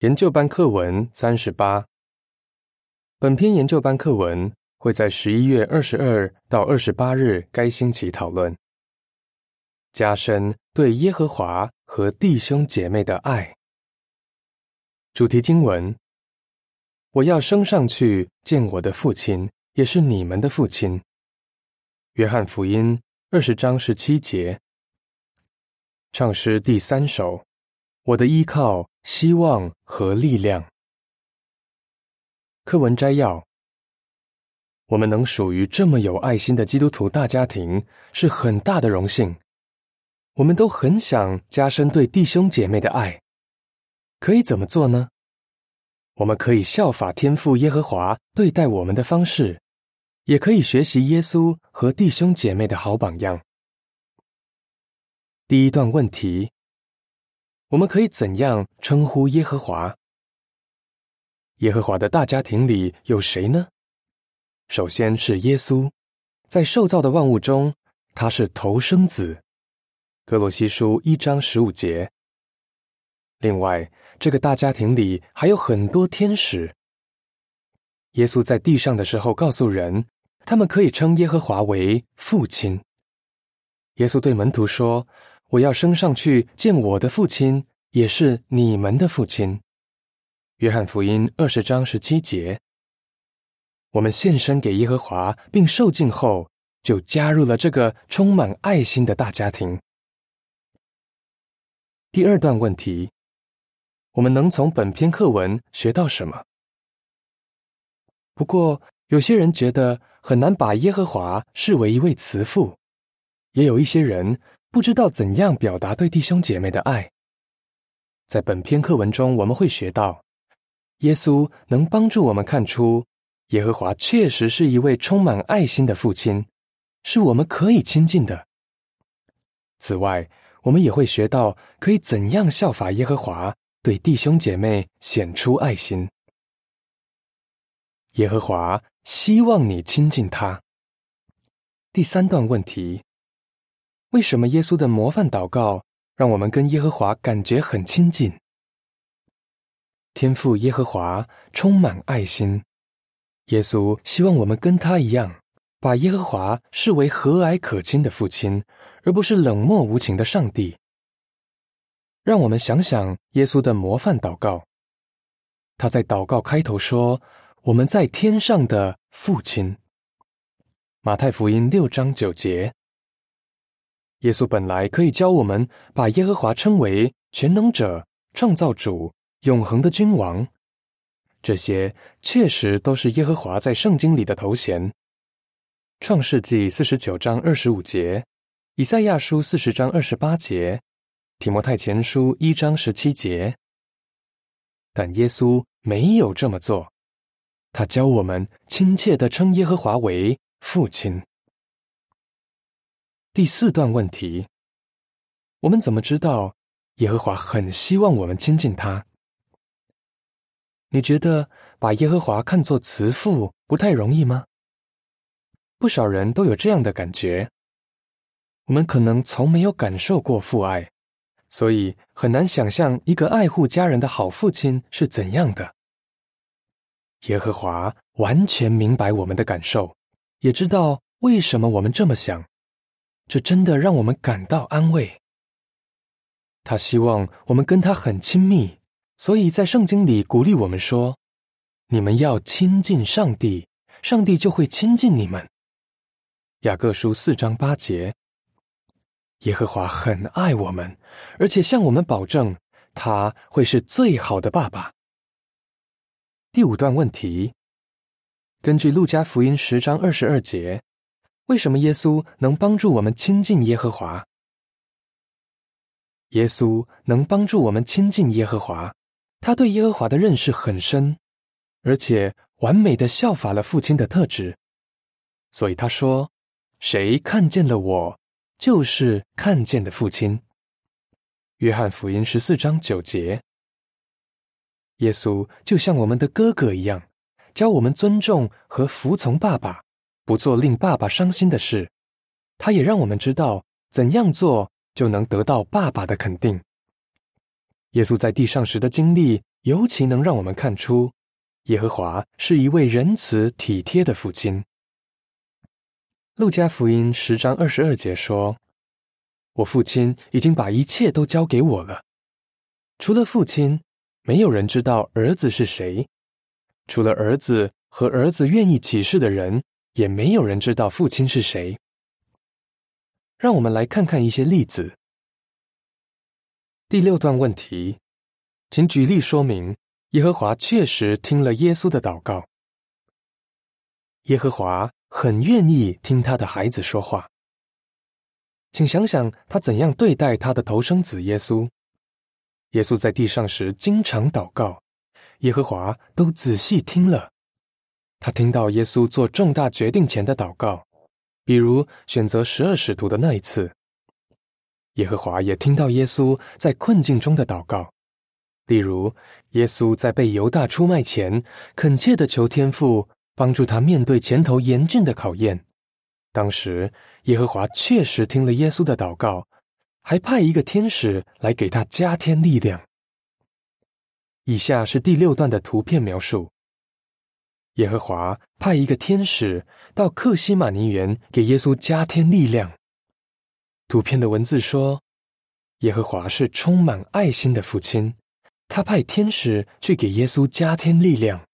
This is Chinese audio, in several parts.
研究班课文三十八。本篇研究班课文会在十一月二十二到二十八日该星期讨论，加深对耶和华和弟兄姐妹的爱。主题经文：我要升上去见我的父亲，也是你们的父亲。约翰福音二十章十七节。唱诗第三首。我的依靠、希望和力量。课文摘要：我们能属于这么有爱心的基督徒大家庭，是很大的荣幸。我们都很想加深对弟兄姐妹的爱，可以怎么做呢？我们可以效法天父耶和华对待我们的方式，也可以学习耶稣和弟兄姐妹的好榜样。第一段问题。我们可以怎样称呼耶和华？耶和华的大家庭里有谁呢？首先是耶稣，在受造的万物中，他是头生子。哥罗西书一章十五节。另外，这个大家庭里还有很多天使。耶稣在地上的时候，告诉人，他们可以称耶和华为父亲。耶稣对门徒说。我要升上去见我的父亲，也是你们的父亲。约翰福音二十章十七节。我们献身给耶和华，并受尽后，就加入了这个充满爱心的大家庭。第二段问题：我们能从本篇课文学到什么？不过，有些人觉得很难把耶和华视为一位慈父，也有一些人。不知道怎样表达对弟兄姐妹的爱。在本篇课文中，我们会学到，耶稣能帮助我们看出，耶和华确实是一位充满爱心的父亲，是我们可以亲近的。此外，我们也会学到可以怎样效法耶和华，对弟兄姐妹显出爱心。耶和华希望你亲近他。第三段问题。为什么耶稣的模范祷告让我们跟耶和华感觉很亲近？天父耶和华充满爱心，耶稣希望我们跟他一样，把耶和华视为和蔼可亲的父亲，而不是冷漠无情的上帝。让我们想想耶稣的模范祷告。他在祷告开头说：“我们在天上的父亲。”马太福音六章九节。耶稣本来可以教我们把耶和华称为全能者、创造主、永恒的君王，这些确实都是耶和华在圣经里的头衔。创世纪四十九章二十五节，以赛亚书四十章二十八节，提摩太前书一章十七节。但耶稣没有这么做，他教我们亲切的称耶和华为父亲。第四段问题：我们怎么知道耶和华很希望我们亲近他？你觉得把耶和华看作慈父不太容易吗？不少人都有这样的感觉。我们可能从没有感受过父爱，所以很难想象一个爱护家人的好父亲是怎样的。耶和华完全明白我们的感受，也知道为什么我们这么想。这真的让我们感到安慰。他希望我们跟他很亲密，所以在圣经里鼓励我们说：“你们要亲近上帝，上帝就会亲近你们。”雅各书四章八节。耶和华很爱我们，而且向我们保证他会是最好的爸爸。第五段问题：根据路加福音十章二十二节。为什么耶稣能帮助我们亲近耶和华？耶稣能帮助我们亲近耶和华，他对耶和华的认识很深，而且完美的效法了父亲的特质。所以他说：“谁看见了我，就是看见的父亲。”约翰福音十四章九节。耶稣就像我们的哥哥一样，教我们尊重和服从爸爸。不做令爸爸伤心的事，他也让我们知道怎样做就能得到爸爸的肯定。耶稣在地上时的经历尤其能让我们看出，耶和华是一位仁慈体贴的父亲。路加福音十章二十二节说：“我父亲已经把一切都交给我了。除了父亲，没有人知道儿子是谁；除了儿子和儿子愿意启示的人，也没有人知道父亲是谁。”让我们来看看一些例子。第六段问题，请举例说明耶和华确实听了耶稣的祷告。耶和华很愿意听他的孩子说话。请想想他怎样对待他的头生子耶稣。耶稣在地上时经常祷告，耶和华都仔细听了。他听到耶稣做重大决定前的祷告。比如选择十二使徒的那一次，耶和华也听到耶稣在困境中的祷告。例如，耶稣在被犹大出卖前，恳切的求天父帮助他面对前头严峻的考验。当时，耶和华确实听了耶稣的祷告，还派一个天使来给他加添力量。以下是第六段的图片描述。耶和华派一个天使到克西马尼园给耶稣加添力量。图片的文字说：“耶和华是充满爱心的父亲，他派天使去给耶稣加添力量。”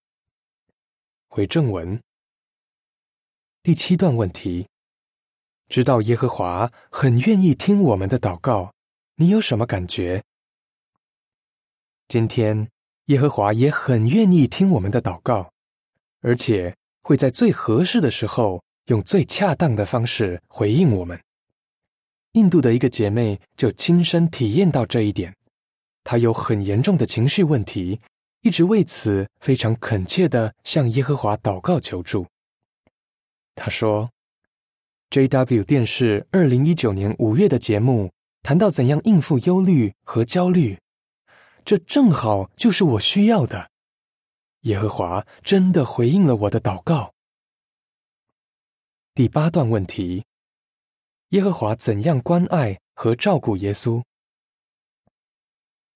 回正文，第七段问题：知道耶和华很愿意听我们的祷告，你有什么感觉？今天，耶和华也很愿意听我们的祷告。而且会在最合适的时候，用最恰当的方式回应我们。印度的一个姐妹就亲身体验到这一点，她有很严重的情绪问题，一直为此非常恳切的向耶和华祷告求助。她说：“J.W. 电视二零一九年五月的节目谈到怎样应付忧虑和焦虑，这正好就是我需要的。”耶和华真的回应了我的祷告。第八段问题：耶和华怎样关爱和照顾耶稣？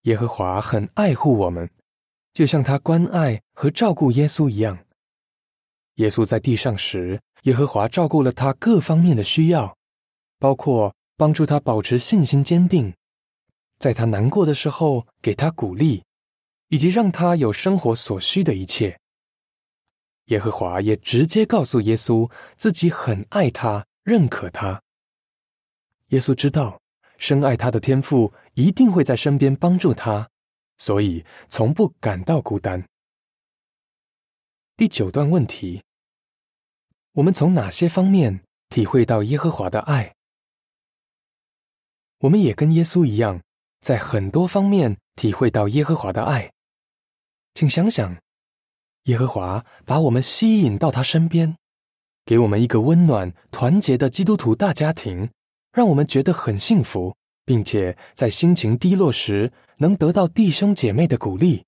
耶和华很爱护我们，就像他关爱和照顾耶稣一样。耶稣在地上时，耶和华照顾了他各方面的需要，包括帮助他保持信心坚定，在他难过的时候给他鼓励。以及让他有生活所需的一切。耶和华也直接告诉耶稣自己很爱他，认可他。耶稣知道深爱他的天父一定会在身边帮助他，所以从不感到孤单。第九段问题：我们从哪些方面体会到耶和华的爱？我们也跟耶稣一样，在很多方面体会到耶和华的爱。请想想，耶和华把我们吸引到他身边，给我们一个温暖、团结的基督徒大家庭，让我们觉得很幸福，并且在心情低落时能得到弟兄姐妹的鼓励。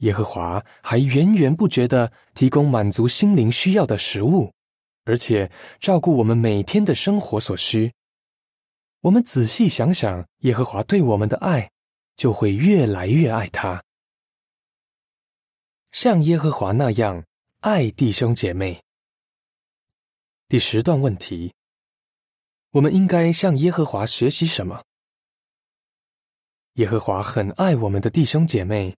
耶和华还源源不绝的提供满足心灵需要的食物，而且照顾我们每天的生活所需。我们仔细想想，耶和华对我们的爱，就会越来越爱他。像耶和华那样爱弟兄姐妹。第十段问题：我们应该向耶和华学习什么？耶和华很爱我们的弟兄姐妹，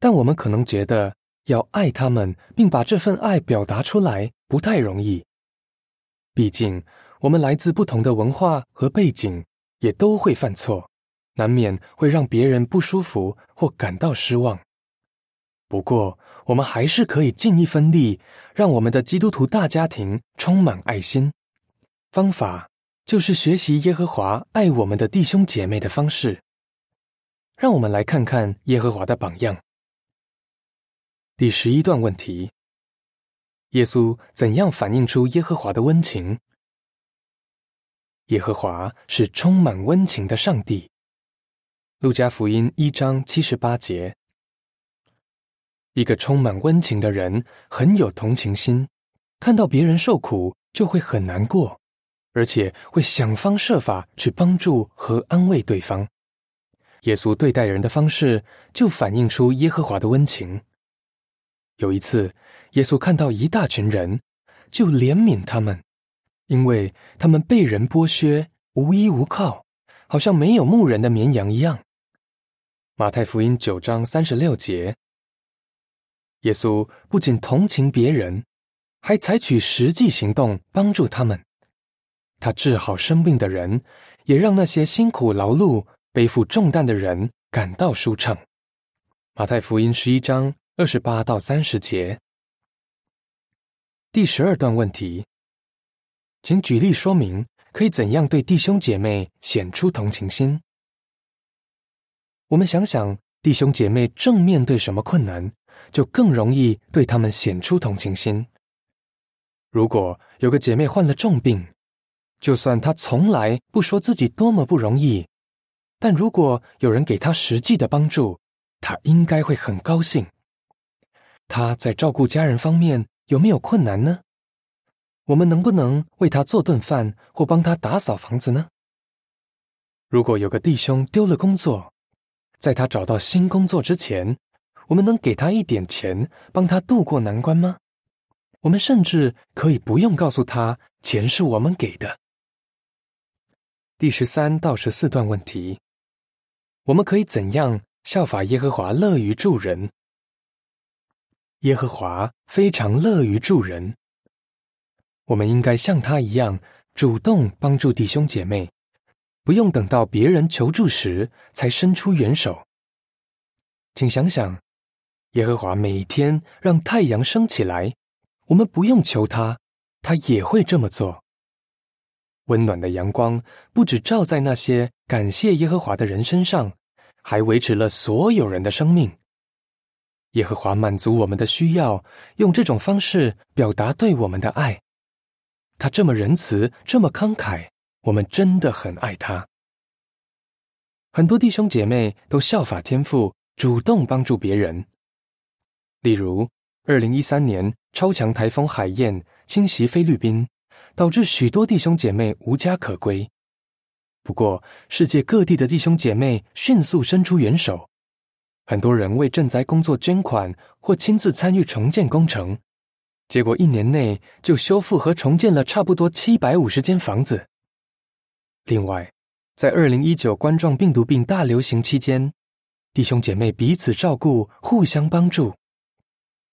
但我们可能觉得要爱他们，并把这份爱表达出来不太容易。毕竟我们来自不同的文化和背景，也都会犯错，难免会让别人不舒服或感到失望。不过，我们还是可以尽一分力，让我们的基督徒大家庭充满爱心。方法就是学习耶和华爱我们的弟兄姐妹的方式。让我们来看看耶和华的榜样。第十一段问题：耶稣怎样反映出耶和华的温情？耶和华是充满温情的上帝。路加福音一章七十八节。一个充满温情的人很有同情心，看到别人受苦就会很难过，而且会想方设法去帮助和安慰对方。耶稣对待人的方式就反映出耶和华的温情。有一次，耶稣看到一大群人，就怜悯他们，因为他们被人剥削，无依无靠，好像没有牧人的绵羊一样。马太福音九章三十六节，耶稣不仅同情别人，还采取实际行动帮助他们。他治好生病的人，也让那些辛苦劳碌、背负重担的人感到舒畅。马太福音十一章二十八到三十节，第十二段问题，请举例说明可以怎样对弟兄姐妹显出同情心。我们想想，弟兄姐妹正面对什么困难，就更容易对他们显出同情心。如果有个姐妹患了重病，就算她从来不说自己多么不容易，但如果有人给她实际的帮助，她应该会很高兴。她在照顾家人方面有没有困难呢？我们能不能为她做顿饭或帮她打扫房子呢？如果有个弟兄丢了工作，在他找到新工作之前，我们能给他一点钱，帮他渡过难关吗？我们甚至可以不用告诉他钱是我们给的。第十三到十四段问题：我们可以怎样效法耶和华乐于助人？耶和华非常乐于助人，我们应该像他一样主动帮助弟兄姐妹。不用等到别人求助时才伸出援手。请想想，耶和华每一天让太阳升起来，我们不用求他，他也会这么做。温暖的阳光不止照在那些感谢耶和华的人身上，还维持了所有人的生命。耶和华满足我们的需要，用这种方式表达对我们的爱。他这么仁慈，这么慷慨。我们真的很爱他。很多弟兄姐妹都效法天父，主动帮助别人。例如，二零一三年超强台风海燕侵袭菲律宾，导致许多弟兄姐妹无家可归。不过，世界各地的弟兄姐妹迅速伸出援手，很多人为赈灾工作捐款或亲自参与重建工程，结果一年内就修复和重建了差不多七百五十间房子。另外，在二零一九冠状病毒病大流行期间，弟兄姐妹彼此照顾，互相帮助。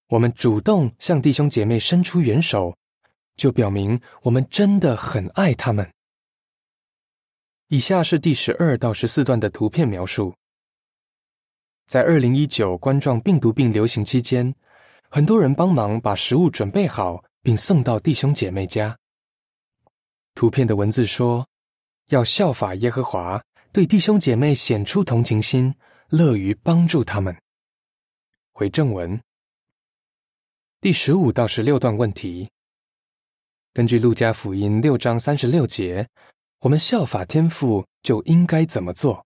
我们主动向弟兄姐妹伸出援手，就表明我们真的很爱他们。以下是第十二到十四段的图片描述。在二零一九冠状病毒病流行期间，很多人帮忙把食物准备好，并送到弟兄姐妹家。图片的文字说。要效法耶和华，对弟兄姐妹显出同情心，乐于帮助他们。回正文，第十五到十六段问题。根据路加福音六章三十六节，我们效法天父就应该怎么做？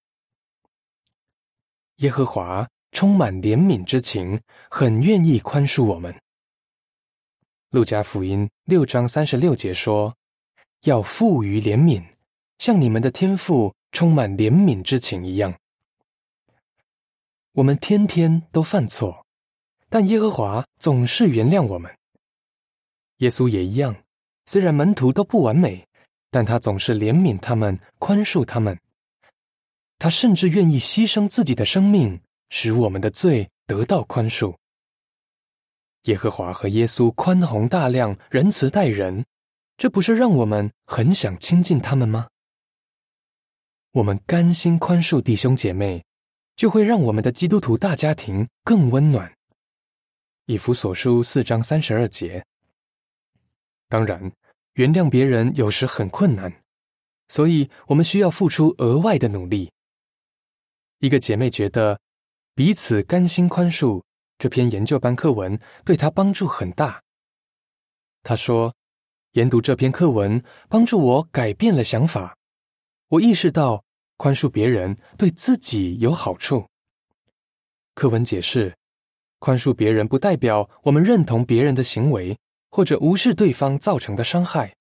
耶和华充满怜悯之情，很愿意宽恕我们。路加福音六章三十六节说：“要富于怜悯。”像你们的天赋充满怜悯之情一样，我们天天都犯错，但耶和华总是原谅我们。耶稣也一样，虽然门徒都不完美，但他总是怜悯他们，宽恕他们。他甚至愿意牺牲自己的生命，使我们的罪得到宽恕。耶和华和耶稣宽宏大量、仁慈待人，这不是让我们很想亲近他们吗？我们甘心宽恕弟兄姐妹，就会让我们的基督徒大家庭更温暖。以弗所书四章三十二节。当然，原谅别人有时很困难，所以我们需要付出额外的努力。一个姐妹觉得，彼此甘心宽恕这篇研究班课文对她帮助很大。她说，研读这篇课文帮助我改变了想法。我意识到，宽恕别人对自己有好处。课文解释，宽恕别人不代表我们认同别人的行为，或者无视对方造成的伤害。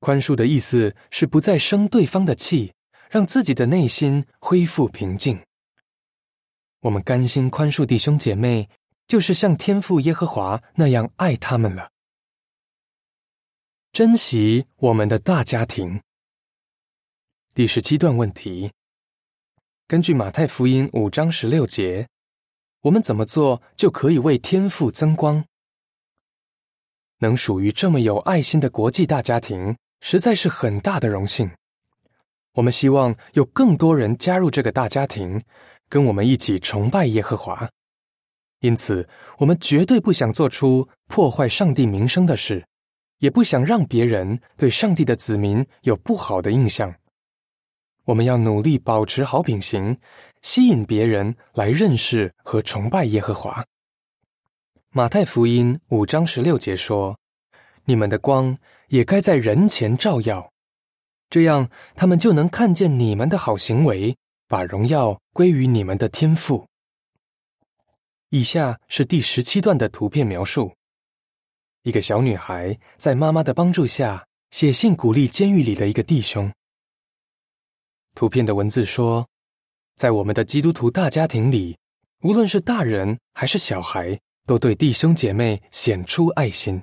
宽恕的意思是不再生对方的气，让自己的内心恢复平静。我们甘心宽恕弟兄姐妹，就是像天父耶和华那样爱他们了。珍惜我们的大家庭。第十七段问题：根据马太福音五章十六节，我们怎么做就可以为天赋增光？能属于这么有爱心的国际大家庭，实在是很大的荣幸。我们希望有更多人加入这个大家庭，跟我们一起崇拜耶和华。因此，我们绝对不想做出破坏上帝名声的事，也不想让别人对上帝的子民有不好的印象。我们要努力保持好品行，吸引别人来认识和崇拜耶和华。马太福音五章十六节说：“你们的光也该在人前照耀。”这样，他们就能看见你们的好行为，把荣耀归于你们的天赋。以下是第十七段的图片描述：一个小女孩在妈妈的帮助下写信鼓励监狱里的一个弟兄。图片的文字说：“在我们的基督徒大家庭里，无论是大人还是小孩，都对弟兄姐妹显出爱心。”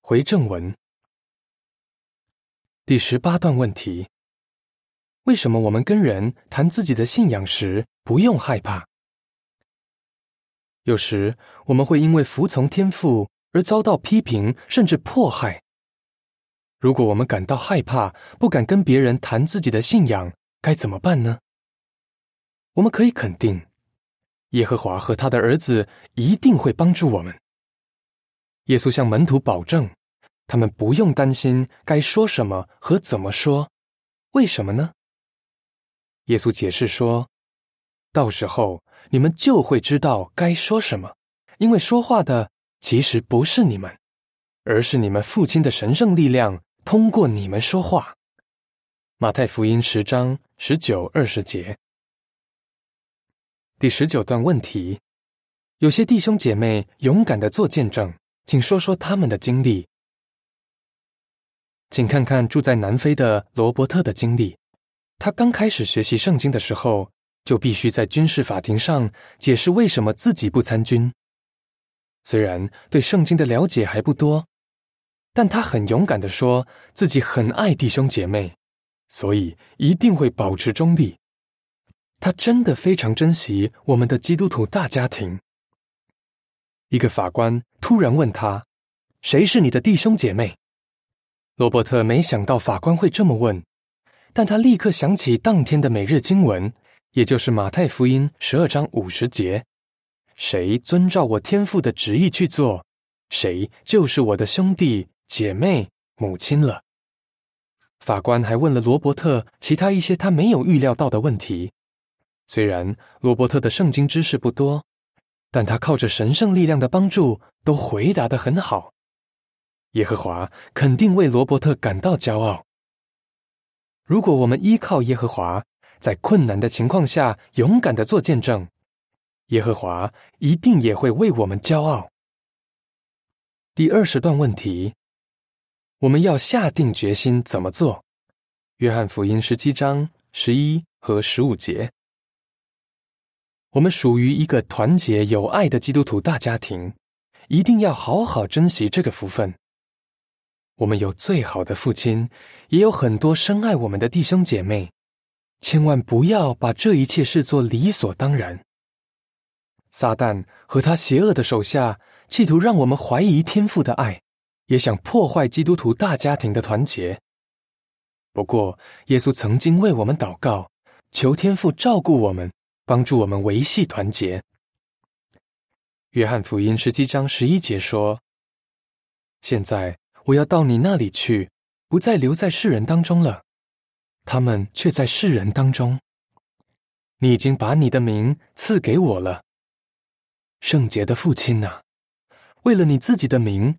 回正文。第十八段问题：为什么我们跟人谈自己的信仰时不用害怕？有时我们会因为服从天赋而遭到批评，甚至迫害。如果我们感到害怕，不敢跟别人谈自己的信仰，该怎么办呢？我们可以肯定，耶和华和他的儿子一定会帮助我们。耶稣向门徒保证。他们不用担心该说什么和怎么说，为什么呢？耶稣解释说：“到时候你们就会知道该说什么，因为说话的其实不是你们，而是你们父亲的神圣力量通过你们说话。”马太福音十章十九二十节，第十九段问题：有些弟兄姐妹勇敢的做见证，请说说他们的经历。请看看住在南非的罗伯特的经历。他刚开始学习圣经的时候，就必须在军事法庭上解释为什么自己不参军。虽然对圣经的了解还不多，但他很勇敢的说自己很爱弟兄姐妹，所以一定会保持中立。他真的非常珍惜我们的基督徒大家庭。一个法官突然问他：“谁是你的弟兄姐妹？”罗伯特没想到法官会这么问，但他立刻想起当天的每日经文，也就是马太福音十二章五十节：“谁遵照我天父的旨意去做，谁就是我的兄弟姐妹、母亲了。”法官还问了罗伯特其他一些他没有预料到的问题。虽然罗伯特的圣经知识不多，但他靠着神圣力量的帮助，都回答的很好。耶和华肯定为罗伯特感到骄傲。如果我们依靠耶和华，在困难的情况下勇敢的做见证，耶和华一定也会为我们骄傲。第二十段问题，我们要下定决心怎么做？约翰福音十七章十一和十五节，我们属于一个团结有爱的基督徒大家庭，一定要好好珍惜这个福分。我们有最好的父亲，也有很多深爱我们的弟兄姐妹，千万不要把这一切视作理所当然。撒旦和他邪恶的手下企图让我们怀疑天父的爱，也想破坏基督徒大家庭的团结。不过，耶稣曾经为我们祷告，求天父照顾我们，帮助我们维系团结。约翰福音十七章十一节说：“现在。”我要到你那里去，不再留在世人当中了，他们却在世人当中。你已经把你的名赐给我了，圣洁的父亲呐！为了你自己的名，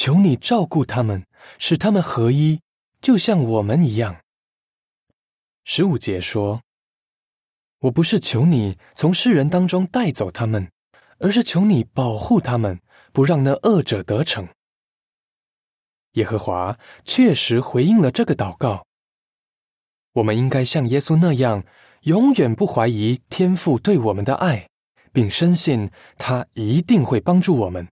求你照顾他们，使他们合一，就像我们一样。十五节说：“我不是求你从世人当中带走他们，而是求你保护他们，不让那恶者得逞。”耶和华确实回应了这个祷告。我们应该像耶稣那样，永远不怀疑天父对我们的爱，并深信他一定会帮助我们。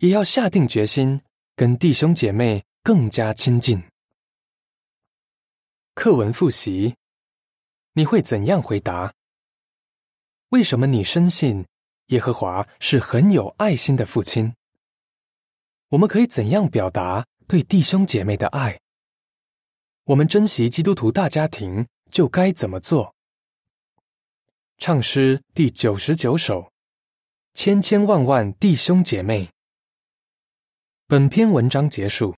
也要下定决心，跟弟兄姐妹更加亲近。课文复习，你会怎样回答？为什么你深信耶和华是很有爱心的父亲？我们可以怎样表达对弟兄姐妹的爱？我们珍惜基督徒大家庭，就该怎么做？唱诗第九十九首，千千万万弟兄姐妹。本篇文章结束。